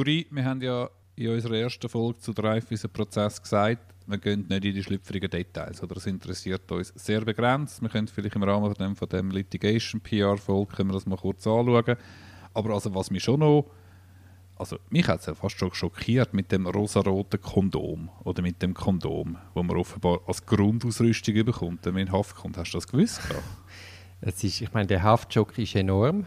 Turi, wir haben ja in unserer ersten Folge zu Dreyfus-Prozess gesagt, wir gehen nicht in die schlüpfrigen Details. Oder das interessiert uns sehr begrenzt. Wir können vielleicht im Rahmen von dem, von dem Litigation-PR-Folge das mal kurz anschauen. Aber also, was mich schon noch also mich hat es ja fast schon schockiert mit dem rosaroten Kondom oder mit dem Kondom, wo man offenbar als Grundausrüstung bekommt, wenn man in Haft kommt. Hast du das gewusst? es ist, ich meine, der Haftschock ist enorm.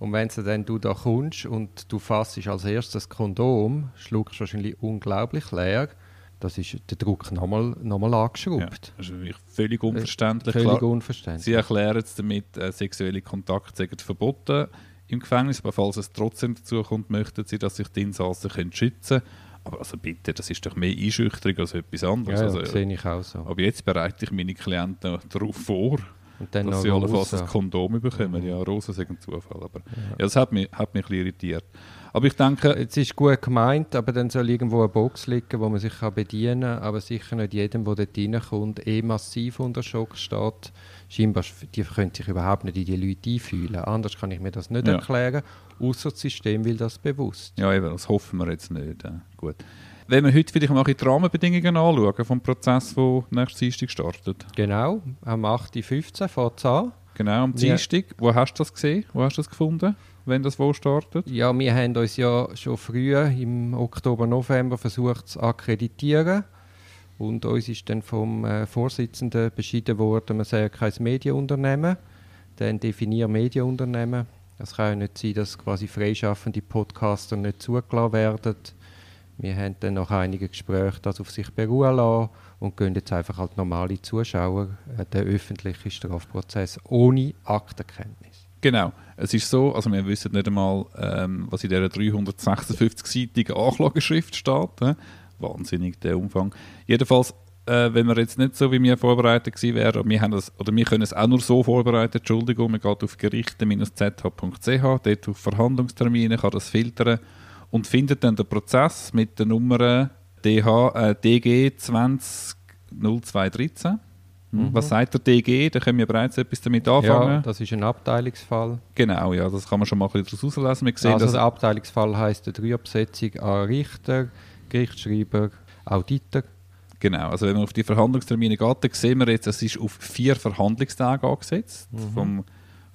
Und wenn du dann du da kommst und du fassest als erstes das Kondom, schluckst du wahrscheinlich unglaublich leer. Das ist der Druck nochmal noch mal angeschraubt. Ja, das ist völlig unverständlich. Völlig Klar, unverständlich. Sie erklären es damit, äh, sexuelle Kontakte sind verboten im Gefängnis, aber falls es trotzdem dazu kommt, möchten sie, dass sich die Insassen können schützen können. Aber also bitte, das ist doch mehr Einschüchterung als etwas anderes. Ja, also, sehe ich auch so. Aber jetzt bereite ich meine Klienten darauf vor, und dann dass sie allenfalls ein Kondom bekommen. Mhm. Ja, Rosen sind ein Zufall. Aber ja. ja. das hat mich, hat mich ein bisschen irritiert. Aber ich denke... Es ist gut gemeint, aber dann soll irgendwo eine Box liegen, wo man sich kann bedienen kann. Aber sicher nicht jedem, der dort reinkommt, eh massiv unter Schock steht. Scheinbar die können sich überhaupt nicht in die Leute einfühlen. Anders kann ich mir das nicht ja. erklären. Außer das System will das bewusst. Ja, eben, das hoffen wir jetzt nicht. Gut. Wenn wir heute vielleicht mal die Rahmenbedingungen anschauen vom Prozess, der nächstes Dienstag startet. Genau, am 8.15 Uhr fängt es an. Genau, am Dienstag. Ja. Wo hast du das gesehen? Wo hast du das gefunden, wenn das wo startet? Ja, wir haben uns ja schon früher im Oktober, November versucht zu akkreditieren. Und uns ist dann vom äh, Vorsitzenden beschieden worden, man sei kein Medienunternehmen. Dann definieren Medienunternehmen. Es kann ja nicht sein, dass quasi freischaffende Podcaster nicht zugelassen werden wir haben dann nach einigen Gesprächen das auf sich beruhen lassen und gehen jetzt einfach als normale Zuschauer äh, den öffentlichen Strafprozess ohne Aktenkenntnis. Genau. Es ist so, also wir wissen nicht einmal, ähm, was in dieser 356-seitigen Anklageschrift steht. Äh? Wahnsinnig, der Umfang. Jedenfalls, äh, wenn wir jetzt nicht so wie wir vorbereitet gewesen wären, wir, haben das, oder wir können es auch nur so vorbereiten, Entschuldigung, man geht auf gerichte-zh.ch, dort auf Verhandlungstermine, kann das filtern und findet dann den Prozess mit der Nummer DH, äh, DG 200213. Mhm. Was sagt der DG? Da können wir bereits etwas damit anfangen. Ja, das ist ein Abteilungsfall. Genau, ja, das kann man schon mal ein bisschen daraus herauslesen. Wir also der Abteilungsfall heisst eine Dreiabsetzung an Richter, Gerichtsschreiber, Auditor. Genau, also wenn man auf die Verhandlungstermine geht, dann sehen wir jetzt, es ist auf vier Verhandlungstage angesetzt. Mhm. Vom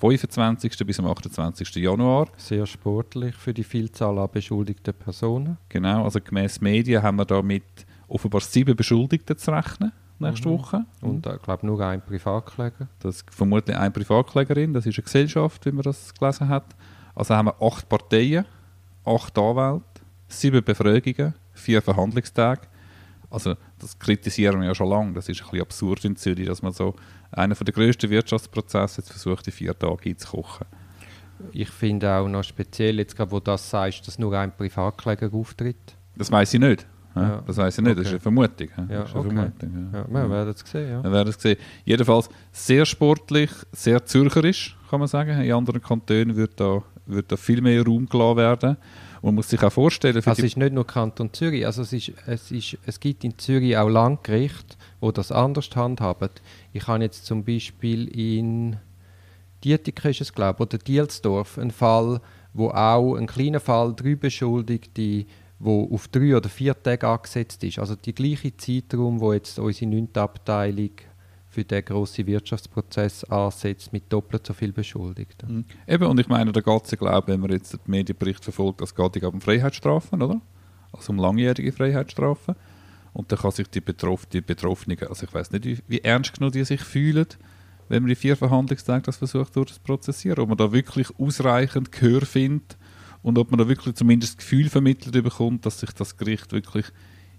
25. bis am 28. Januar. Sehr sportlich für die Vielzahl an beschuldigten Personen. Genau, also gemäß Medien haben wir da mit offenbar sieben Beschuldigten zu rechnen nächste mhm. Woche. Und ich glaube nur ein Privatkläger. Das ist vermutlich eine Privatklägerin, das ist eine Gesellschaft, wie man das gelesen hat. Also haben wir acht Parteien, acht Anwälte, sieben Befragungen, vier Verhandlungstage. Also das kritisieren wir ja schon lange. Das ist ein bisschen absurd in Zürich, dass man so einer der grössten Wirtschaftsprozesse jetzt versucht, in vier Tage einzukochen. Ich finde auch noch speziell, jetzt gerade wo du das sagst, dass nur ein Privatkläger auftritt. Das weiß ich nicht. Ja. Das weiß ich nicht, okay. das ist eine Vermutung. Ja, ist eine okay. Vermutung, ja. Ja, wir werden es sehen. Ja. Wir werden es sehen. Jedenfalls sehr sportlich, sehr zürcherisch, kann man sagen. In anderen Kantonen wird da, wird da viel mehr Raum gelassen werden. Man muss sich auch vorstellen... also es ist nicht nur Kanton Zürich, also es, ist, es, ist, es gibt in Zürich auch Landgerichte, die das anders handhaben. Ich habe jetzt zum Beispiel in Dietikon ist es, glaube oder Dielsdorf einen Fall, wo auch ein kleiner Fall, drei Beschuldigte, wo auf drei oder vier Tage angesetzt ist. Also die gleiche Zeitraum, wo jetzt unsere neunte Abteilung für den grossen Wirtschaftsprozess ansetzt mit doppelt so viel Beschuldigten. Mhm. Eben, und ich meine, es ja, glaube wenn man jetzt den Medienbericht verfolgt, es geht um Freiheitsstrafen, oder? Also um langjährige Freiheitsstrafen. Und dann kann sich die, Betroff die Betroffenen, also ich weiß nicht, wie, wie, ernst genug die sich fühlen, wenn man die vier Verhandlungstage das versucht durchzuprozessieren, ob man da wirklich ausreichend Gehör findet und ob man da wirklich zumindest das Gefühl vermittelt bekommt, dass sich das Gericht wirklich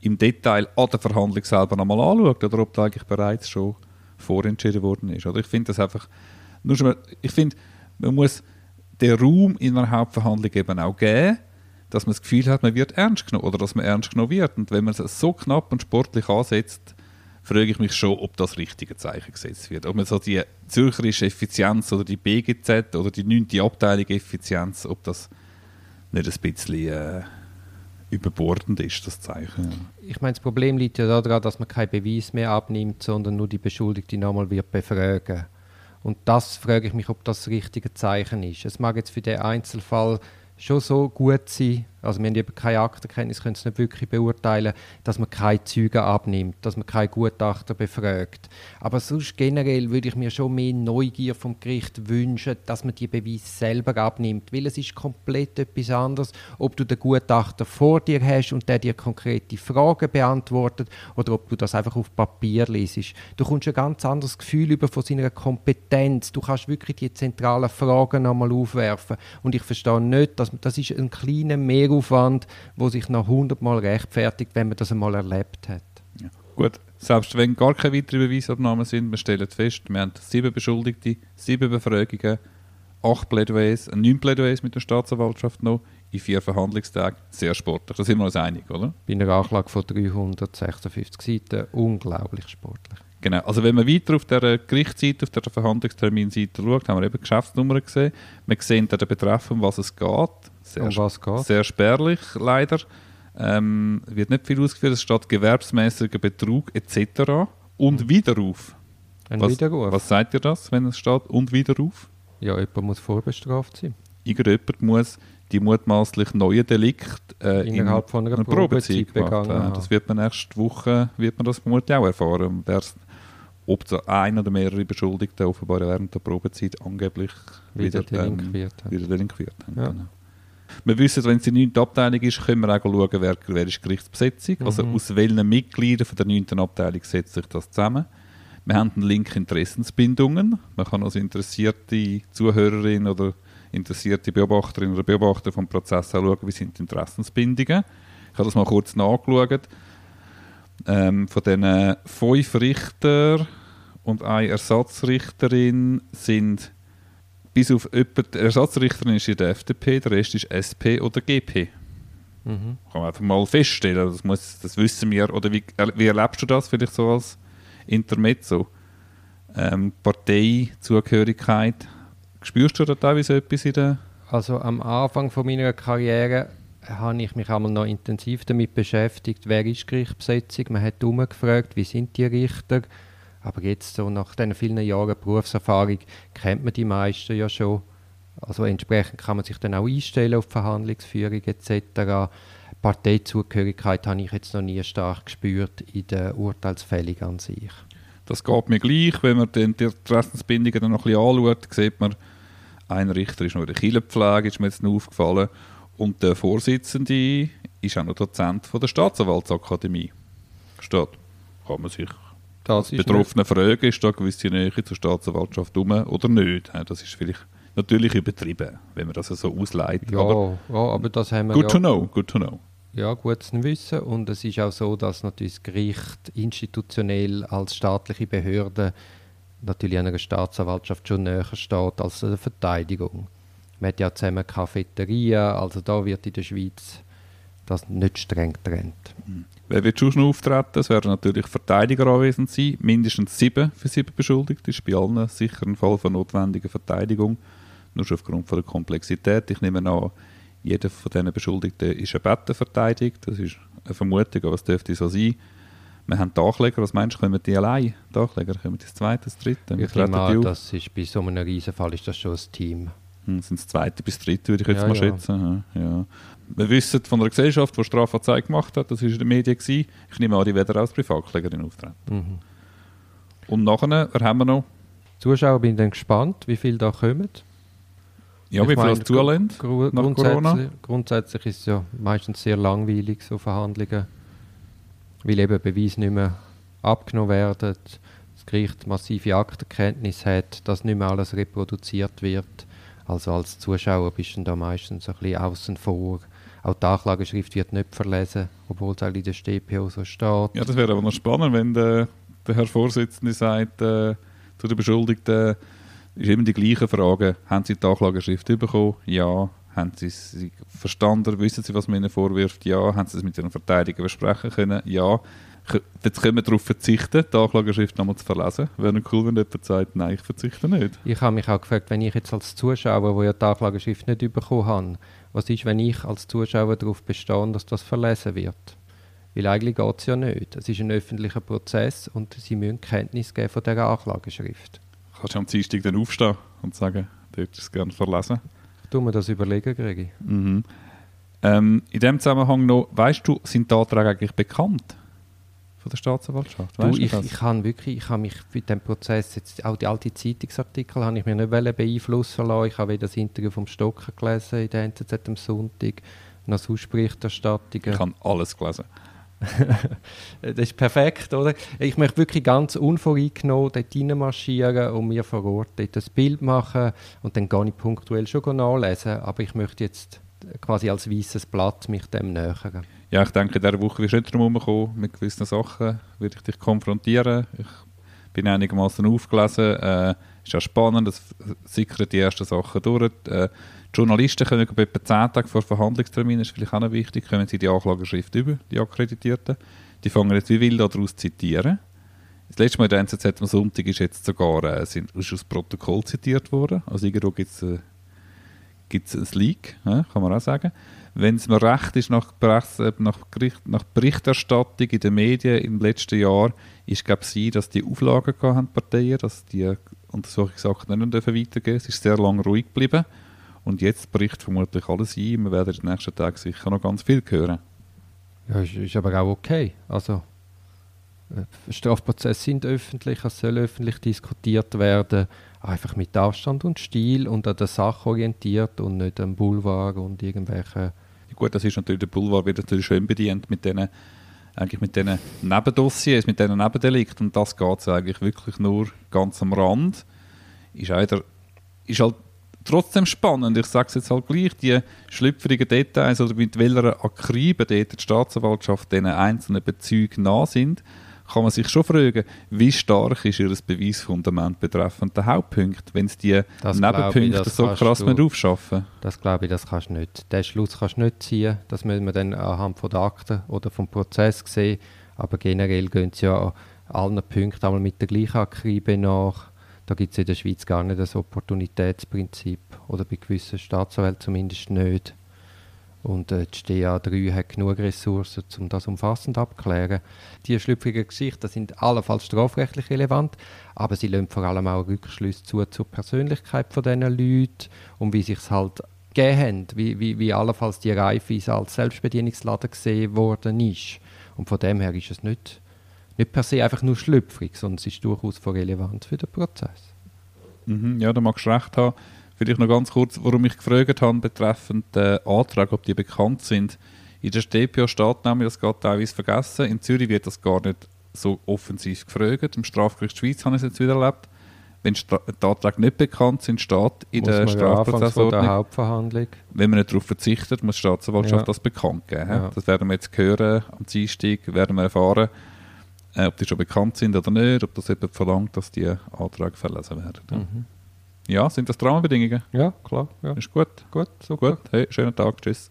im Detail an der Verhandlung selber nochmal anschaut oder ob da eigentlich bereits schon vorentschieden worden ist. Oder ich finde das einfach, nur schon mal, ich finde, man muss den Raum in einer Hauptverhandlung eben auch geben, dass man das Gefühl hat, man wird ernst genommen oder dass man ernst genommen wird. Und wenn man es so knapp und sportlich ansetzt, frage ich mich schon, ob das richtige Zeichen gesetzt wird. Ob man so die zürcherische Effizienz oder die BGZ oder die 9. Abteilung Effizienz, ob das nicht ein bisschen äh, überbordend ist, das Zeichen. Ich meine, das Problem liegt ja daran, dass man keinen Beweis mehr abnimmt, sondern nur die Beschuldigte nochmal wird befragen. Und das frage ich mich, ob das das richtige Zeichen ist. Es mag jetzt für den Einzelfall schon so gut sein, Also wir haben eben keine Aktenkenntnis, können es nicht wirklich beurteilen, dass man keine Züge abnimmt, dass man keine Gutachter befragt. Aber sonst generell würde ich mir schon mehr Neugier vom Gericht wünschen, dass man die Beweise selber abnimmt, weil es ist komplett etwas anderes, ob du den Gutachter vor dir hast und der dir konkrete Fragen beantwortet oder ob du das einfach auf Papier lesest. Du kommst ein ganz anderes Gefühl über von seiner Kompetenz. Du kannst wirklich die zentralen Fragen nochmal aufwerfen. Und ich verstehe nicht, dass das ist ein kleiner Mehraufwand, wo sich nach hundertmal rechtfertigt, wenn man das einmal erlebt hat. Ja. Gut, selbst wenn gar keine weiteren Beweisabnahmen sind, wir stellen fest, wir haben sieben Beschuldigte, sieben Befragungen, acht Plädoyers, neun Plädoyers mit der Staatsanwaltschaft noch, in vier Verhandlungstagen. Sehr sportlich, da sind wir uns einig, oder? Bei einer Anklage von 356 Seiten unglaublich sportlich. Genau, also wenn man weiter auf der Gerichtsseite, auf der Verhandlungsterminseite schaut, haben wir eben Geschäftsnummern gesehen. Wir sehen den Betreff, um was es geht. Sehr, um was geht? Sehr spärlich, leider. Ähm, wird nicht viel ausgeführt, es steht gewerbsmäßiger Betrug etc. Und mhm. Widerruf. Ein was, Widerruf. Was sagt ihr das, wenn es steht und Widerruf? Ja, jemand muss vorbestraft sein. Irgendjemand muss die mutmaßlich neue Delikt äh, innerhalb in von einer, einer Probezeit, Probezeit begangen. Äh, das wird man nächste Woche wird man das vermutlich auch erfahren. ob so ein oder mehrere Beschuldigte offenbar während der Probezeit angeblich wieder, wieder delinquiert ähm, wieder delinquiert haben. Ja. Genau. Wir wissen, wenn es die neunte Abteilung ist, können wir auch schauen, wer, wer ist Gerichtsbesetzung. Also mhm. Also aus welchen Mitgliedern von der neunten Abteilung setzt sich das zusammen. Wir haben einen Link Interessensbindungen. Man kann als interessierte Zuhörerin oder interessierte Beobachterin oder Beobachter vom Prozess anschauen, wie sind die Interessensbindungen. Ich habe das mal kurz nachgeschaut. Ähm, von diesen fünf Richter und eine Ersatzrichterin sind bis auf jemand, die Ersatzrichterin ist in der FDP, der Rest ist SP oder GP. Mhm. Kann man einfach mal feststellen, das, muss, das wissen wir. Oder wie, wie erlebst du das vielleicht so als Intermezzo? Ähm, Parteizugehörigkeit Spürst du da teilweise etwas in der... Also am Anfang von meiner Karriere habe ich mich einmal noch intensiv damit beschäftigt, wer ist Gerichtsbesetzung. Man hat gefragt, wie sind die Richter. Aber jetzt so nach diesen vielen Jahren Berufserfahrung kennt man die meisten ja schon. Also entsprechend kann man sich dann auch einstellen auf Verhandlungsführung etc. Parteizugehörigkeit habe ich jetzt noch nie stark gespürt in der Urteilsfällig an sich. Das geht mir gleich, wenn man die Interessensbindungen dann noch ein bisschen anschaut, sieht man, ein Richter ist noch in der Kirchenpflege, ist mir jetzt noch aufgefallen. Und der Vorsitzende ist auch noch Dozent von der Staatsanwaltsakademie. Steht. Kann man sich das Betroffene fragen, ist da gewisse Nähe zur Staatsanwaltschaft um oder nicht? Das ist vielleicht natürlich übertrieben, wenn man das so ausleitet. Ja, aber, ja, aber das haben wir good ja, to know, good to know. Ja, gut zu wissen. Und es ist auch so, dass natürlich das Gericht institutionell als staatliche Behörde natürlich einer Staatsanwaltschaft schon näher steht als der Verteidigung. Man hat ja zusammen Cafeterien, also da wird in der Schweiz das nicht streng getrennt. Mhm. Wer wird schon auftreten? Es werden natürlich Verteidiger anwesend sein, mindestens sieben für sieben Beschuldigte. Das ist bei allen sicher ein Fall von notwendiger Verteidigung, nur schon aufgrund von der Komplexität. Ich nehme an, jeder von diesen Beschuldigten ist ein Betten verteidigt. Das ist eine Vermutung, aber es dürfte so sein. Wir haben die Ankläger, was meinst du, kommen die allein? Die Ankläger kommen das zweite, das dritte? Ich nehme an, das ist, bei so einem Riesenfall ist das schon ein Team. Hm, sind das zweite bis dritte, würde ich jetzt ja, mal schätzen. Ja. Wir wissen von einer Gesellschaft, die Strafanzeige gemacht hat, das war in den Medien. Gewesen. Ich nehme an, die werden als Privatklägerin auftreten. Mhm. Und nachher, haben wir noch? Zuschauer bin dann gespannt, wie viele da kommen. Ja, ich wie viel das zulässt gru nach Corona? Grundsätzlich ist es ja meistens sehr langweilig, so Verhandlungen weil eben Beweise nicht mehr abgenommen werden, das Gericht massive Aktenkenntnis hat, dass nicht mehr alles reproduziert wird. Also als Zuschauer bist du da meistens ein bisschen außen vor. Auch die Anklageschrift wird nicht verlesen, obwohl es in der StPO so steht. Ja, das wäre aber noch spannend, wenn der, der Herr Vorsitzende sagt äh, zu den Beschuldigten, ist immer die gleiche Frage, haben Sie die Anklageschrift bekommen? Ja. Haben Sie sie verstanden? Wissen Sie, was man Ihnen vorwirft? Ja. Haben Sie es mit Ihren Verteidiger besprechen können? Ja. Jetzt können wir darauf verzichten, die Anklageschrift nochmal zu verlesen. Wäre cool, wenn jemand sagt, nein, ich verzichte nicht. Ich habe mich auch gefragt, wenn ich jetzt als Zuschauer, der ja die Anklageschrift nicht bekommen habe, was ist, wenn ich als Zuschauer darauf bestehe, dass das verlesen wird? Weil eigentlich geht es ja nicht. Es ist ein öffentlicher Prozess und Sie müssen Kenntnis geben von dieser Anklageschrift. Kannst du am Dienstag dann aufstehen und sagen, du hättest es gerne verlesen? tue mir das überlegen, Gregi. Mhm. Ähm, in dem Zusammenhang noch, weißt du, sind die Anträge eigentlich bekannt von der Staatsanwaltschaft? Du, ich, ich habe wirklich, ich habe mich für den Prozess, jetzt auch die alten Zeitungsartikel, habe ich mir nicht beeinflussen lassen. Ich habe das Interview vom Stocker gelesen in der NZZ am Sonntag, noch sonst Berichterstattungen. Ich habe alles gelesen. das ist perfekt, oder? Ich möchte wirklich ganz unvoreingenommen dort reinmarschieren und mir vor Ort dort das Bild machen und dann gar nicht punktuell schon nachlesen, aber ich möchte jetzt quasi als weißes Blatt mich dem nähern. Ja, ich denke, in dieser Woche wirst du nicht drum kommen. Mit gewissen Sachen werde ich dich konfrontieren. Ich bin einigermaßen aufgelesen. Äh, ist ja spannend, es sickern die ersten Sachen durch. Äh, die Journalisten können etwa 10 Tage vor Verhandlungstermin, ist vielleicht auch noch wichtig, können sie die Anklageschrift über, die Akkreditierten. Die fangen jetzt wie wild daraus zu zitieren. Das letzte Mal in der NZZ am Sonntag ist jetzt sogar äh, sind, ist aus Protokoll zitiert worden. Also irgendwo gibt es äh, ein Leak, ja, kann man auch sagen. Wenn es mir recht ist, nach, Presse, nach, Bericht, nach, Berichterstattung in den Medien im letzten Jahr, ist glaube sie, dass die Auflagen hatten, Parteien, dass die Untersuchungsakten nicht weitergehen Es ist sehr lange ruhig geblieben. Und jetzt bricht vermutlich alles ein. Wir werden in den nächsten Tagen sicher noch ganz viel hören. Ja, ist, ist aber auch okay. Also, äh, Strafprozesse sind öffentlich, es soll öffentlich diskutiert werden. Einfach mit Abstand und Stil und an der Sache orientiert und nicht am Boulevard und irgendwelche. Gut, das ist natürlich der Boulevard wird natürlich schön bedient mit diesen eigentlich mit diesen Nebendossiers, mit diesen Nebendelikten und das geht eigentlich wirklich nur ganz am Rand. Ist, auch ist halt trotzdem spannend. Ich sage es jetzt halt gleich, die schlüpfrigen Details oder mit welcher Akribe die Staatsanwaltschaft diesen einzelnen Bezügen nah sind, kann man sich schon fragen, wie stark ist ihr Beweisfundament betreffend der Hauptpunkt, wenn es die das Nebenpunkte ich, so krass du, aufschaffen? Das glaube ich, das kannst du nicht. Den Schluss kannst du nicht ziehen, das müssen wir dann anhand von der Akten oder vom Prozess sehen, aber generell gehen sie ja allen Punkten einmal mit der gleichen Akribe nach. Da gibt es in der Schweiz gar nicht das Opportunitätsprinzip. Oder bei gewissen Staatsanwälten zumindest nicht. Und äh, die STA 3 hat genug Ressourcen, um das umfassend abzuklären. Die schlüpfrigen Geschichten sind allenfalls strafrechtlich relevant, aber sie lassen vor allem auch Rückschlüsse zu zur Persönlichkeit von diesen Leuten und wie sich es halt gegeben haben, wie, wie, wie allenfalls die Reife als Selbstbedienungsladen gesehen worden ist. Und von dem her ist es nicht nicht per se einfach nur schlüpfrig, sondern es ist durchaus relevant für den Prozess. Mhm, ja, da magst du recht haben. Vielleicht noch ganz kurz, warum ich gefragt habe betreffend den Antrag, ob die bekannt sind. In der StPO steht nämlich, das geht teilweise vergessen, in Zürich wird das gar nicht so offensiv gefragt. Im Strafgericht Schweiz habe ich es jetzt wieder erlebt. Wenn die Anträge nicht bekannt sind, steht in muss der Strafprozessordnung, der Hauptverhandlung. wenn man nicht darauf verzichtet, muss die Staatsanwaltschaft ja. das bekannt geben. Ja. Das werden wir jetzt hören am Dienstag, werden wir erfahren äh, ob die schon bekannt sind oder nicht, ob das jemand verlangt, dass die Anträge verlesen werden. Mhm. Ja, sind das Rahmenbedingungen? Ja, klar. Ja. Ist gut. Gut, super. Gut. Hey, schönen Tag, tschüss.